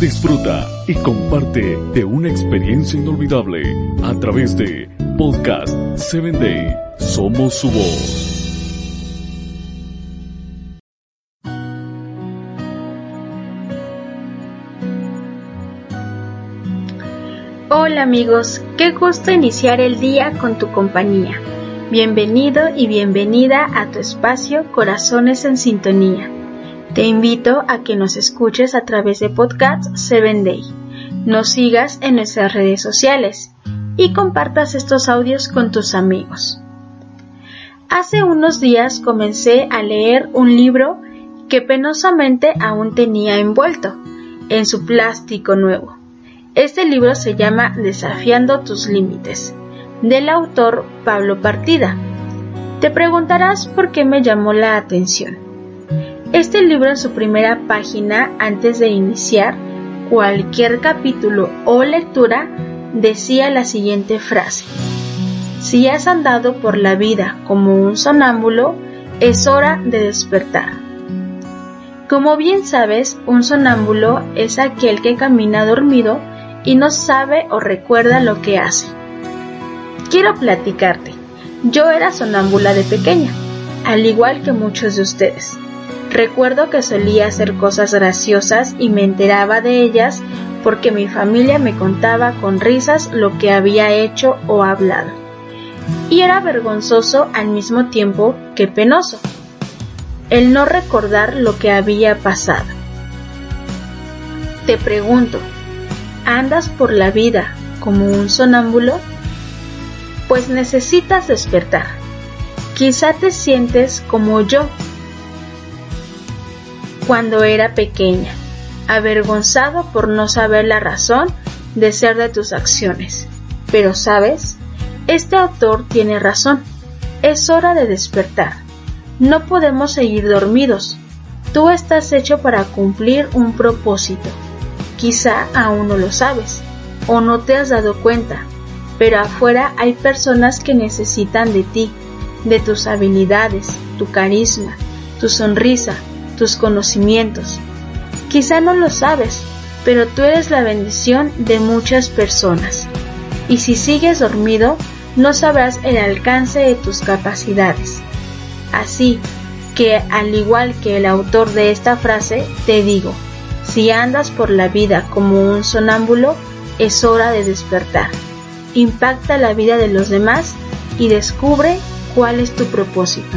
Disfruta y comparte de una experiencia inolvidable a través de Podcast 7 Day. Somos su voz. Hola amigos, qué gusto iniciar el día con tu compañía. Bienvenido y bienvenida a tu espacio Corazones en Sintonía. Te invito a que nos escuches a través de Podcast 7 Day. Nos sigas en nuestras redes sociales y compartas estos audios con tus amigos. Hace unos días comencé a leer un libro que penosamente aún tenía envuelto en su plástico nuevo. Este libro se llama Desafiando tus límites, del autor Pablo Partida. Te preguntarás por qué me llamó la atención. Este libro en su primera página, antes de iniciar cualquier capítulo o lectura, decía la siguiente frase. Si has andado por la vida como un sonámbulo, es hora de despertar. Como bien sabes, un sonámbulo es aquel que camina dormido y no sabe o recuerda lo que hace. Quiero platicarte. Yo era sonámbula de pequeña, al igual que muchos de ustedes. Recuerdo que solía hacer cosas graciosas y me enteraba de ellas porque mi familia me contaba con risas lo que había hecho o hablado. Y era vergonzoso al mismo tiempo que penoso el no recordar lo que había pasado. Te pregunto, ¿andas por la vida como un sonámbulo? Pues necesitas despertar. Quizá te sientes como yo cuando era pequeña, avergonzado por no saber la razón de ser de tus acciones. Pero sabes, este autor tiene razón. Es hora de despertar. No podemos seguir dormidos. Tú estás hecho para cumplir un propósito. Quizá aún no lo sabes o no te has dado cuenta, pero afuera hay personas que necesitan de ti, de tus habilidades, tu carisma, tu sonrisa, tus conocimientos. Quizá no lo sabes, pero tú eres la bendición de muchas personas. Y si sigues dormido, no sabrás el alcance de tus capacidades. Así que, al igual que el autor de esta frase, te digo, si andas por la vida como un sonámbulo, es hora de despertar. Impacta la vida de los demás y descubre cuál es tu propósito.